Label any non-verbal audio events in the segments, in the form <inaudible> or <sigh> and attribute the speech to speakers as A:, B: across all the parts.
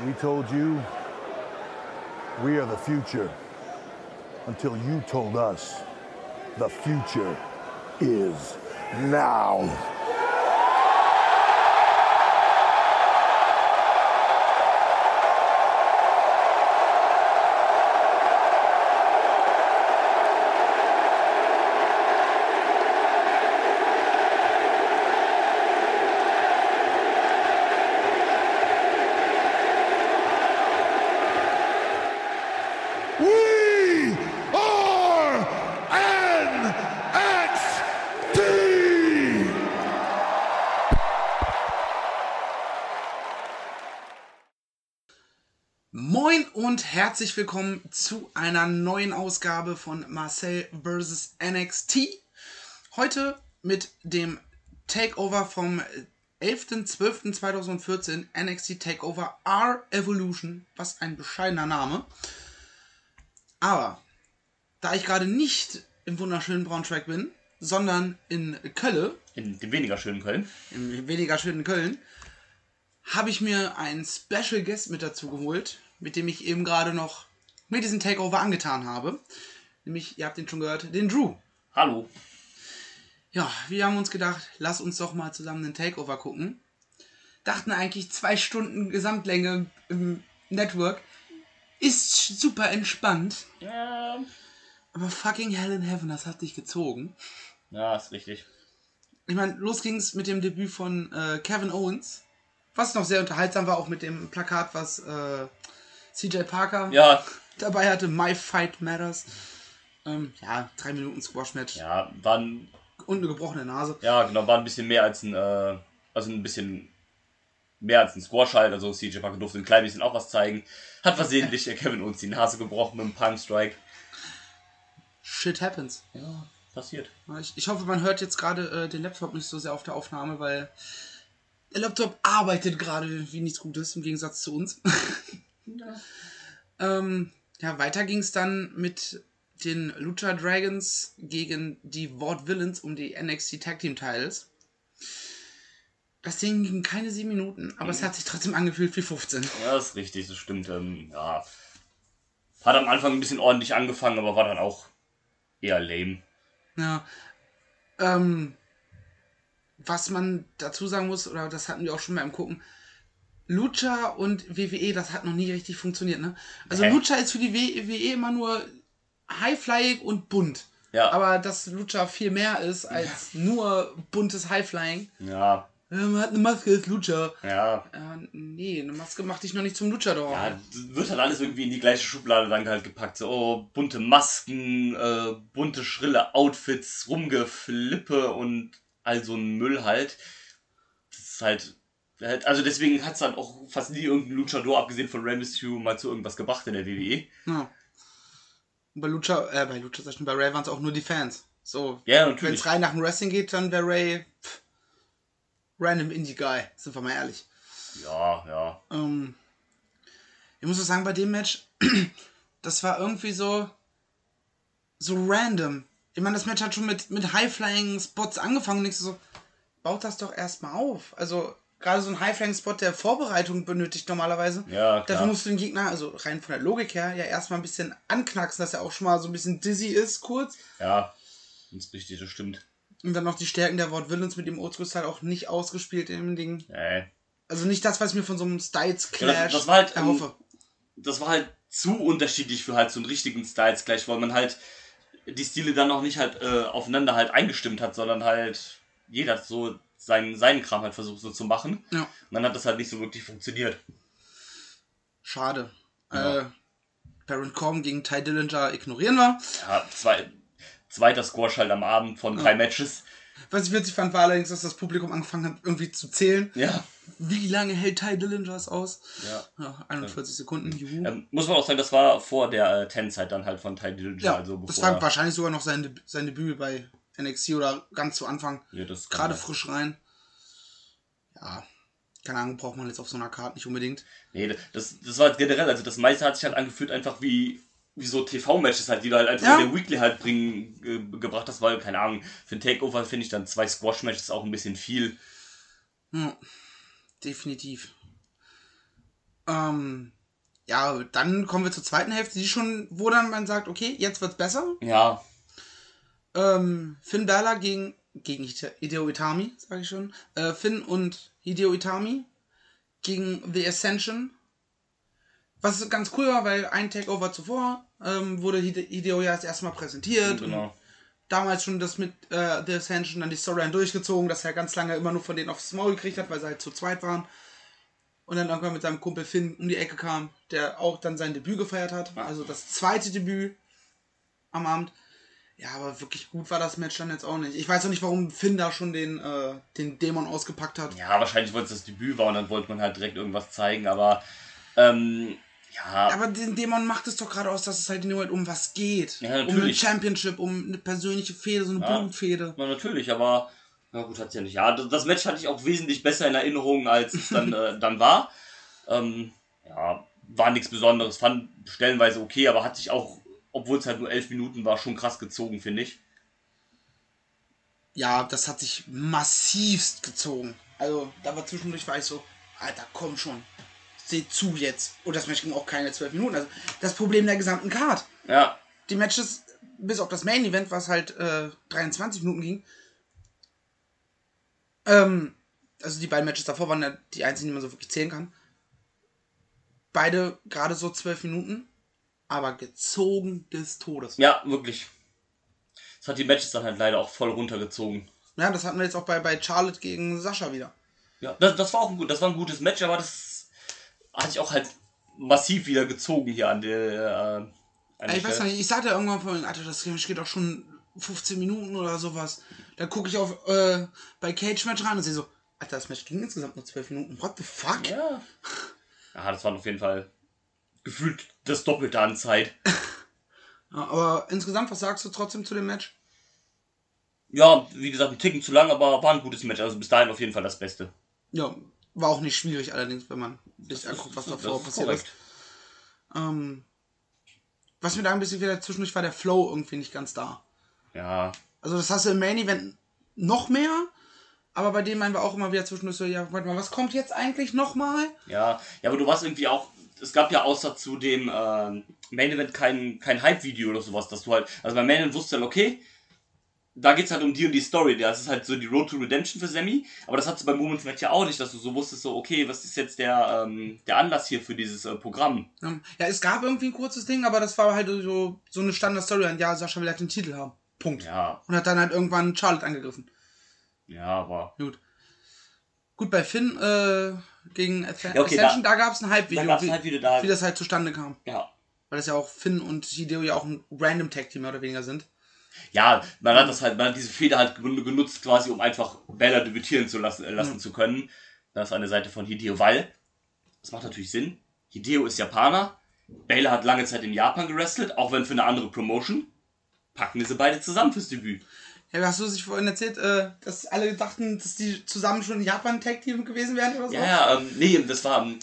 A: We told you we are the future until you told us the future is now.
B: Und herzlich willkommen zu einer neuen Ausgabe von Marcel vs. NXT. Heute mit dem Takeover vom 11.12.2014 NXT Takeover R Evolution. Was ein bescheidener Name. Aber da ich gerade nicht im wunderschönen Braunschweig bin, sondern in Köln,
C: In dem weniger schönen Köln.
B: im weniger schönen Köln, habe ich mir einen Special Guest mit dazu geholt, mit dem ich eben gerade noch mir diesen Takeover angetan habe. Nämlich, ihr habt den schon gehört, den Drew.
C: Hallo.
B: Ja, wir haben uns gedacht, lass uns doch mal zusammen den Takeover gucken. Dachten eigentlich zwei Stunden Gesamtlänge im Network. Ist super entspannt.
C: Ja,
B: Aber fucking Hell in Heaven, das hat dich gezogen.
C: ja ist richtig.
B: Ich meine, los ging's mit dem Debüt von äh, Kevin Owens. Was noch sehr unterhaltsam war, auch mit dem Plakat, was äh, CJ Parker
C: Ja,
B: dabei hatte. My Fight Matters. Ähm, ja, drei Minuten Squash-Match
C: ja, war ein,
B: und eine gebrochene Nase.
C: ja, genau, war ein bisschen mehr als ein, äh, also ein bisschen mehr als ein Squash halt. Also CJ Parker durfte ein klein bisschen auch was zeigen. Hat versehentlich Kevin uns die Nase gebrochen mit einem Palm Strike.
B: Shit happens.
C: Ja, passiert.
B: Ich, ich hoffe, man hört jetzt gerade äh, den Laptop nicht so sehr auf der Aufnahme, weil der Laptop arbeitet gerade wie nichts Gutes im Gegensatz zu uns. <laughs> ähm, ja, weiter ging es dann mit den Lucha Dragons gegen die Vaught Villains um die NXT Tag Team Titles. Das Ding ging keine sieben Minuten, aber es hat sich trotzdem angefühlt wie 15.
C: Ja, ist richtig, das stimmt. Ähm, ja. Hat am Anfang ein bisschen ordentlich angefangen, aber war dann auch eher lame.
B: Ja. Ähm, was man dazu sagen muss, oder das hatten wir auch schon mal im Gucken, Lucha und WWE, das hat noch nie richtig funktioniert, ne? Also
C: Hä?
B: Lucha ist für die WWE immer nur Highflying und bunt.
C: Ja.
B: Aber dass Lucha viel mehr ist als nur buntes Highflying.
C: Ja,
B: man hat eine Maske, ist Lucha.
C: ja,
B: Äh, nee, eine Maske macht dich noch nicht zum Luchador.
C: Ja, wird halt alles irgendwie in die gleiche Schublade dann halt gepackt. So, oh, bunte Masken, äh, bunte, schrille Outfits, Rumgeflippe und all so ein Müll halt. Das ist halt. Halt- Also deswegen hat es halt auch fast nie irgendein Luchador, abgesehen von Rey Mysterio, mal zu irgendwas gebracht in der WWE.
B: Ja. Bei Lucha, äh, bei Lucha, sag schon, bei Ray waren es auch nur die Fans. So,
C: Ja,
B: Wenn es rein nach dem Wrestling geht, dann wäre Ray pff, random Indie-Guy, sind wir mal ehrlich.
C: Ja, ja.
B: Ähm, ich muss auch sagen, bei dem Match, <clears throat> das war irgendwie so, so random. Ich meine, das Match hat schon mit, mit High-Flying-Spots angefangen und ich so, baut das doch erstmal auf. Also, gerade so ein High-Flying-Spot, der Vorbereitung benötigt normalerweise.
C: Ja,
B: Dafür
C: klar.
B: musst du den Gegner, also rein von der Logik her, ja erstmal ein bisschen anknacksen, dass er auch schon mal so ein bisschen dizzy ist, kurz.
C: Ja, das ist richtig, das stimmt.
B: Und dann noch die Stärken der Wort Villains mit dem Oldschool-Style auch nicht ausgespielt in dem Ding.
C: Äh,
B: Also nicht das, was ich mir von so einem Styles-Clash
C: Ja, das- das war halt, ähm,
B: erhoffe.
C: das war halt zu unterschiedlich für halt so einen richtigen Styles gleich, weil man halt die Stile dann noch nicht halt äh, aufeinander halt eingestimmt hat, sondern halt jeder so seinen, seinen Kram halt versucht so zu machen.
B: Ja,
C: Und dann hat das halt nicht so wirklich funktioniert.
B: schade.
C: Ja.
B: Äh, Baron Corbin gegen Ty Dillinger ignorieren wir.
C: Ja, zwei, zweiter Squash halt am Abend von drei Matches.
B: Was ich witzig fand, war allerdings, dass das Publikum angefangen hat, irgendwie zu zählen.
C: Ja.
B: Wie lange hält Ty Dillinger es aus?
C: ja.
B: Ja, 41 Sekunden, juhu.
C: Ähm, muss man auch sagen, das war vor der äh, Ten-Zeit dann halt von Ty Dillinger.
B: ja,
C: also
B: das
C: bevor
B: war wahrscheinlich sogar noch sein, Deb- sein Debüt bei NXT oder ganz zu Anfang.
C: ja,
B: Gerade frisch rein. Ja, keine Ahnung, braucht man jetzt auf so einer Karte nicht unbedingt.
C: Nee, das, das war generell, also das meiste hat sich halt angefühlt einfach wie, wie so TV-Matches halt, die du halt einfach
B: Ja.
C: in der Weekly halt bringen, ge gebracht hast, weil, keine Ahnung, für ein Takeover finde ich dann zwei Squash-Matches auch ein bisschen viel.
B: Ja, definitiv. Ähm, ja, dann kommen wir zur zweiten Hälfte, die schon, wo dann man sagt, okay, jetzt wird's besser.
C: Ja,
B: Ähm, Finn Balor gegen, gegen Hide- Hideo Itami, sage ich schon. Äh, Finn und Hideo Itami gegen The Ascension. Was ganz cool war, weil ein Takeover zuvor ähm, wurde Hide Hideo ja das erste Mal präsentiert. Und
C: genau.
B: damals schon das mit äh, The Ascension dann die Storyline durchgezogen, dass er ganz lange immer nur von denen aufs Maul gekriegt hat, weil sie halt zu zweit waren. Und dann irgendwann mit seinem Kumpel Finn um die Ecke kam, der auch dann sein Debüt gefeiert hat. Also das zweite Debüt am Abend. Ja, aber wirklich gut war das Match dann jetzt auch nicht. Ich weiß auch nicht, warum Finn da schon den, äh, den Dämon ausgepackt hat.
C: Ja, wahrscheinlich wollte es das Debüt war und dann wollte man halt direkt irgendwas zeigen, aber ähm, ja,
B: Aber den Dämon macht es doch gerade aus, dass es halt nur um was geht.
C: Ja,
B: um eine. Championship, um eine persönliche Fehde, so eine
C: Ja.
B: Blutfehde.
C: na, natürlich, aber na gut, hat's ja nicht. Ja, das, das Match hatte ich auch wesentlich besser in Erinnerung, als es dann, <laughs> äh, dann war. Ähm, ja, war nichts Besonderes, fand stellenweise okay, aber hat sich auch, obwohl es halt nur elf Minuten war, schon krass gezogen, finde ich.
B: Ja, das hat sich massivst gezogen. Also, da war zwischendurch war ich so, Alter, komm schon. Seht zu jetzt. Und das Match ging auch keine zwölf Minuten. Also, das Problem der gesamten Card.
C: Ja,
B: Die Matches, bis auf das Main Event, was halt äh, 23 Minuten ging. Ähm, also die beiden Matches davor waren ja die einzigen, die man so wirklich zählen kann. Beide gerade so zwölf Minuten, aber gezogen des Todes.
C: ja, wirklich. Das hat die Matches dann halt leider auch voll runtergezogen.
B: Ja, das hatten wir jetzt auch bei, bei Charlotte gegen Sascha wieder.
C: Ja, das, das war auch ein gut, das war ein gutes Match, aber das hatte ich auch halt massiv wieder gezogen hier an der. Äh, an der
B: ich weiß
C: Stelle.
B: nicht, ich sagte irgendwann vorhin, Alter, das Match geht auch schon 15 Minuten oder sowas. Dann gucke ich auf äh, bei Cage Match rein und sehe so, Alter, das Match ging insgesamt nur 12 Minuten. What the fuck?
C: Ja. Ja, das war auf jeden Fall gefühlt das Doppelte an Zeit. <laughs>
B: Ja, aber insgesamt, was sagst du trotzdem zu dem Match?
C: Ja, wie gesagt, ein Ticken zu lang, aber war ein gutes Match. Also bis dahin auf jeden Fall das Beste.
B: Ja, war auch nicht schwierig allerdings, wenn man sich anguckt, was davor
C: ist
B: passiert ist. Ähm, was mir da ein bisschen wieder zwischendurch war, der Flow irgendwie nicht ganz da.
C: Ja,
B: Also das hast du im Main Event noch mehr, aber bei dem meinen wir auch immer wieder zwischendurch so, ja, warte mal, was kommt jetzt eigentlich nochmal?
C: ja. Ja, aber du warst irgendwie auch. Es gab ja außer zu dem ähm, Main Event kein, kein Hype-Video oder sowas, dass du halt. Also beim Main Event wusstest du dann, okay, da geht's halt um die und die Story. Das ist halt so die Road to Redemption für Sammy. Aber das hattest du beim Women's Match ja auch nicht, dass du so wusstest, so, okay, was ist jetzt der, ähm, der Anlass hier für dieses äh, Programm?
B: Ja, es gab irgendwie ein kurzes Ding, aber das war halt so, so eine Standard-Story. Ja, Sascha will halt den Titel haben. Punkt.
C: Ja,
B: Und hat dann halt irgendwann Charlotte angegriffen.
C: ja, aber.
B: Gut. Gut, bei Finn äh, gegen Asc-
C: Ja, okay,
B: Ascension,
C: da-
B: da, gab es ein Hype-Video,
C: Da halt wieder da.
B: wie das halt zustande kam.
C: Ja.
B: Weil das ja auch Finn und Hideo ja auch ein random Tag-Team mehr oder weniger sind.
C: Ja, man hat das halt, man hat diese Feder halt gen- genutzt, quasi, um einfach Bella debütieren zu lassen, äh, lassen zu können. Das ist eine Seite von Hideo, weil, das macht natürlich Sinn. Hideo ist Japaner. Bella hat lange Zeit in Japan gewrestelt, auch wenn für eine andere Promotion. Packen wir sie beide zusammen fürs Debüt.
B: Ja, hast du sich vorhin erzählt, äh, dass alle dachten, dass die zusammen schon ein Japan-Tag-Team gewesen wären oder so?
C: Ja, ja, ähm, nee, das war, ähm,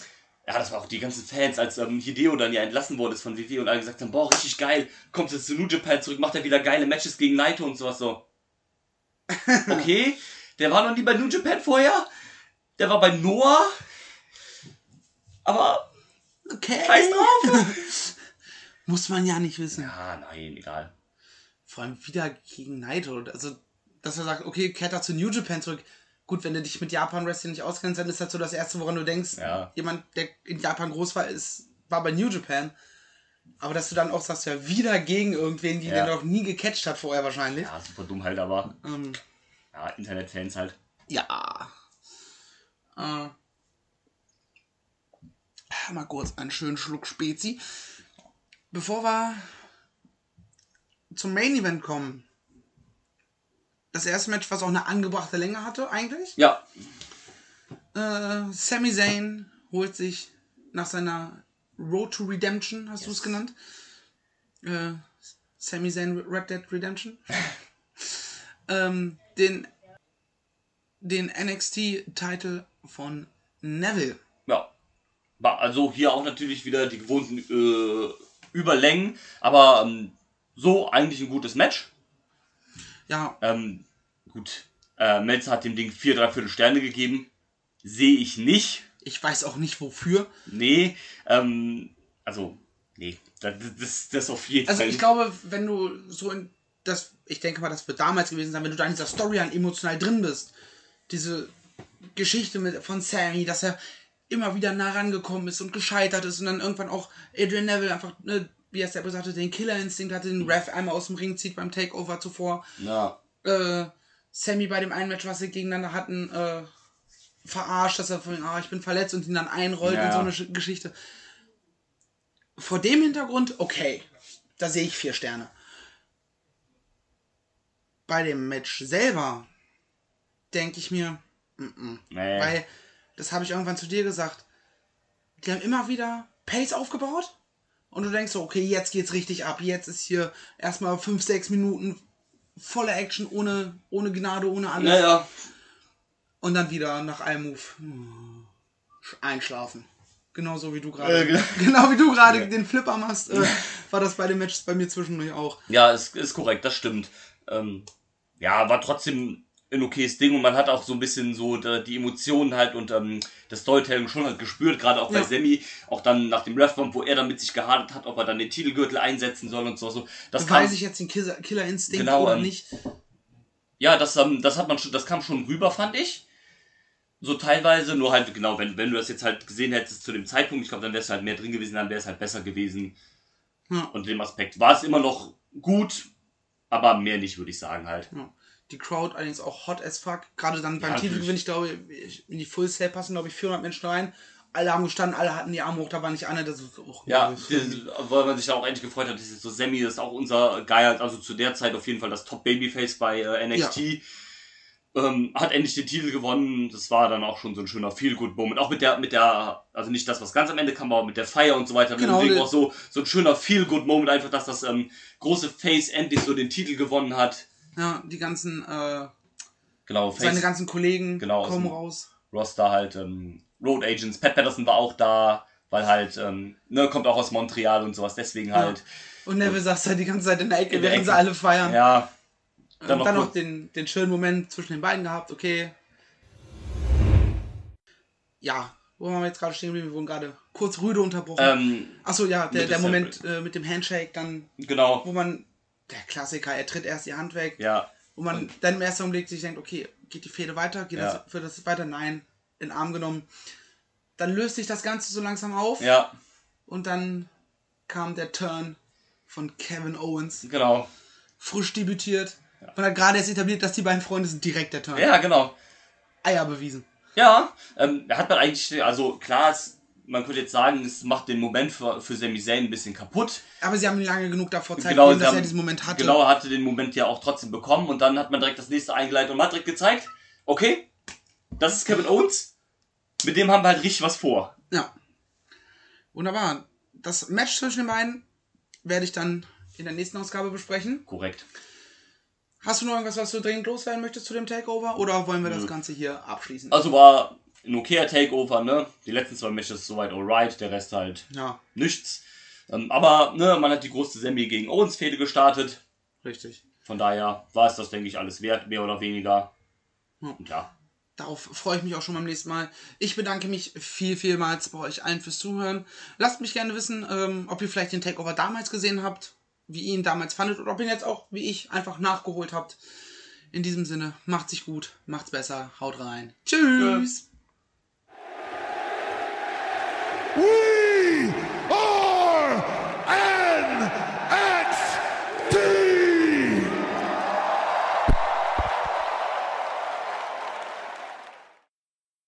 C: ja, das war auch die ganzen Fans, als ähm, Hideo dann ja entlassen wurde von WWE und alle gesagt haben, boah, richtig geil, kommt jetzt zu New Japan zurück, macht er wieder geile Matches gegen Naito und sowas so. <laughs> Okay, der war noch nie bei New Japan vorher, der war bei Noah, aber
B: Okay.
C: scheiß drauf. <laughs>
B: Muss man ja nicht wissen.
C: ah, nein, egal.
B: Vor allem wieder gegen Naito. Also, dass er sagt, okay, kehrt er zu New Japan zurück. Gut, wenn du dich mit Japan Wrestling nicht auskennst, dann ist das so das Erste, woran du denkst.
C: Ja.
B: Jemand, der in Japan groß war, ist, war bei New Japan. Aber dass du dann auch sagst, ja, wieder gegen irgendwen, die
C: Ja.
B: den noch nie gecatcht hat vorher wahrscheinlich.
C: Ja, super dumm halt, aber,
B: Ähm,
C: ja, Internetfans halt.
B: ja. Äh, mal kurz einen schönen Schluck Spezi. Bevor wir zum Main Event kommen. Das erste Match, was auch eine angebrachte Länge hatte, eigentlich.
C: Ja,
B: Äh, Sami Zayn holt sich nach seiner Road to Redemption, hast du es genannt? Äh, Sami Zayn Red Dead Redemption. <laughs> ähm, den den NXT-Titel von Neville.
C: ja. Also hier auch natürlich wieder die gewohnten äh, Überlängen, aber ähm, so eigentlich ein gutes Match.
B: Ja,
C: Ähm, gut, äh, Melzer hat dem Ding vier, dreiviertel Sterne gegeben. Sehe ich nicht.
B: Ich weiß auch nicht wofür.
C: Nee, ähm, also, nee, das, das, das auf jeden
B: Also
C: Fall.
B: ich glaube, wenn du so in das, ich denke mal, das wird damals gewesen sein, wenn du da in dieser Storyline emotional drin bist, diese Geschichte mit, von Sammy, dass er immer wieder nah rangekommen ist und gescheitert ist und dann irgendwann auch Adrian Neville einfach, ne, wie er es selber sagte, den Killerinstinkt hatte, den Ref einmal aus dem Ring zieht beim Takeover zuvor.
C: ja,
B: Äh, Sammy bei dem einen Match, was sie gegeneinander hatten, äh, verarscht, dass er von, ah, ich bin verletzt und ihn dann einrollt
C: Ja.
B: und so eine Sch- Geschichte. Vor dem Hintergrund, okay, da sehe ich vier Sterne. Bei dem Match selber denke ich mir,
C: nee.
B: weil, das habe ich irgendwann zu dir gesagt, die haben immer wieder Pace aufgebaut und du denkst so, okay, jetzt geht's richtig ab, jetzt ist hier erstmal 5, 6 Minuten volle Action, ohne, ohne Gnade, ohne alles.
C: naja,
B: Und dann wieder nach einem Move einschlafen. Genauso wie du gerade.
C: Äh, genau. <laughs>
B: genau wie du gerade den Flipper machst, äh, <laughs> war das bei den Matches bei mir zwischendurch auch.
C: ja, ist, ist korrekt, das stimmt. Ähm, ja, war trotzdem ein okayes Ding und man hat auch so ein bisschen so die Emotionen halt und ähm, das Storytelling schon halt gespürt, gerade auch bei
B: Ja.
C: Sammy, auch dann nach dem Refbomb, wo er dann mit sich gehadert hat, ob er dann den Titelgürtel einsetzen soll und so. so. Das kam,
B: Weiß ich jetzt den Killer- Killerinstinkt
C: Genau,
B: oder
C: ähm,
B: nicht?
C: Ja, das, ähm, das hat man schon, das kam schon rüber, fand ich. So teilweise, nur halt, genau, wenn, wenn du das jetzt halt gesehen hättest zu dem Zeitpunkt, ich glaube, dann wärst du halt mehr drin gewesen, dann wäre es halt besser gewesen.
B: Ja.
C: Und dem Aspekt war es immer noch gut, aber mehr nicht, würde ich sagen halt.
B: Ja. Die Crowd allerdings auch hot as fuck. Gerade dann beim
C: Ja,
B: Titelgewinn, ich glaube, in die Full Sale passen, glaube ich, 400 Menschen rein. Alle haben gestanden, alle hatten die Arme hoch, da war nicht einer, das ist auch
C: Ja, die- weil man sich da auch endlich gefreut hat, das ist so Sammy, das ist auch unser halt, also zu der Zeit auf jeden Fall das Top Babyface bei äh, NXT. Ähm, hat endlich den Titel gewonnen. Das war dann auch schon so ein schöner Feel-Good-Moment. Auch mit der, mit der, also nicht das, was ganz am Ende kam, aber mit der Feier und so weiter.
B: Genau,
C: auch so, so ein schöner Feel-Good-Moment, einfach, dass das ähm, große Face endlich so den Titel gewonnen hat.
B: Ja, die ganzen, äh,
C: Genau, Face
B: seine ganzen Kollegen
C: Genau,
B: kommen raus.
C: Roster halt, ähm, Road Agents. Pat Patterson war auch da, weil halt, ähm, ne, kommt auch aus Montreal und sowas, deswegen halt.
B: Und Neville saß da die ganze Zeit in der Ecke,
C: In der
B: während sie alle feiern.
C: Ja. Dann
B: und
C: noch
B: dann noch den, den schönen Moment zwischen den beiden gehabt, okay. Ja, wo waren wir jetzt gerade stehen geblieben? Wir wurden gerade kurz rüde unterbrochen.
C: Ähm,
B: Achso, ja, der der Moment äh, mit dem Handshake, dann,
C: genau.
B: wo man, der Klassiker, er tritt erst die Hand weg,
C: Ja.
B: wo man dann im ersten Augenblick sich denkt, okay, geht die Fehde weiter? Geht
C: Ja.
B: das, wird das weiter? Nein, in den Arm genommen. Dann löst sich das Ganze so langsam auf
C: Ja,
B: und dann kam der Turn von Kevin Owens,
C: genau.
B: frisch debütiert. Man hat gerade erst etabliert, dass die beiden Freunde sind direkt der Turn.
C: Ja, genau.
B: Eier bewiesen.
C: Ja, ähm, hat man eigentlich, also klar, es, man könnte jetzt sagen, es macht den Moment für, für Sami Zayn ein bisschen kaputt.
B: Aber sie haben lange genug davor Zeit
C: Genau,
B: gegeben, dass er
C: haben-
B: diesen Moment hatte.
C: Genau, er hatte den Moment ja auch trotzdem bekommen und dann hat man direkt das nächste eingeleitet und man hat direkt gezeigt, okay, das ist Kevin Owens, mit dem haben wir halt richtig was vor.
B: Ja. Wunderbar. Das Match zwischen den beiden werde ich dann in der nächsten Ausgabe besprechen.
C: Korrekt.
B: Hast du noch irgendwas, was du dringend loswerden möchtest zu dem Takeover? Oder wollen wir das. Ganze hier abschließen?
C: Also war ein okayer Takeover, ne? Die letzten zwei Matches soweit alright, der Rest halt
B: Ja,
C: nichts. Ähm, aber, ne, man hat die große Sammy gegen Owens Fehde gestartet.
B: richtig.
C: Von daher war es das, denke ich, alles wert, mehr oder weniger. Und ja,
B: Darauf freue ich mich auch schon beim nächsten Mal. Ich bedanke mich viel, vielmals bei euch allen fürs Zuhören. Lasst mich gerne wissen, ähm, ob ihr vielleicht den Takeover damals gesehen habt, wie ihr ihn damals fandet oder ob ihr ihn jetzt auch, wie ich, einfach nachgeholt habt. In diesem Sinne, macht's sich gut, macht's besser, haut rein. Tschüss. Woo!